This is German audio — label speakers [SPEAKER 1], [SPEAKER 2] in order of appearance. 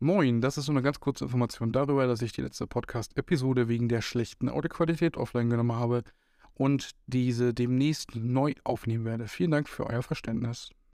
[SPEAKER 1] Moin, das ist so eine ganz kurze Information darüber, dass ich die letzte Podcast-Episode wegen der schlechten Audioqualität offline genommen habe und diese demnächst neu aufnehmen werde. Vielen Dank für euer Verständnis.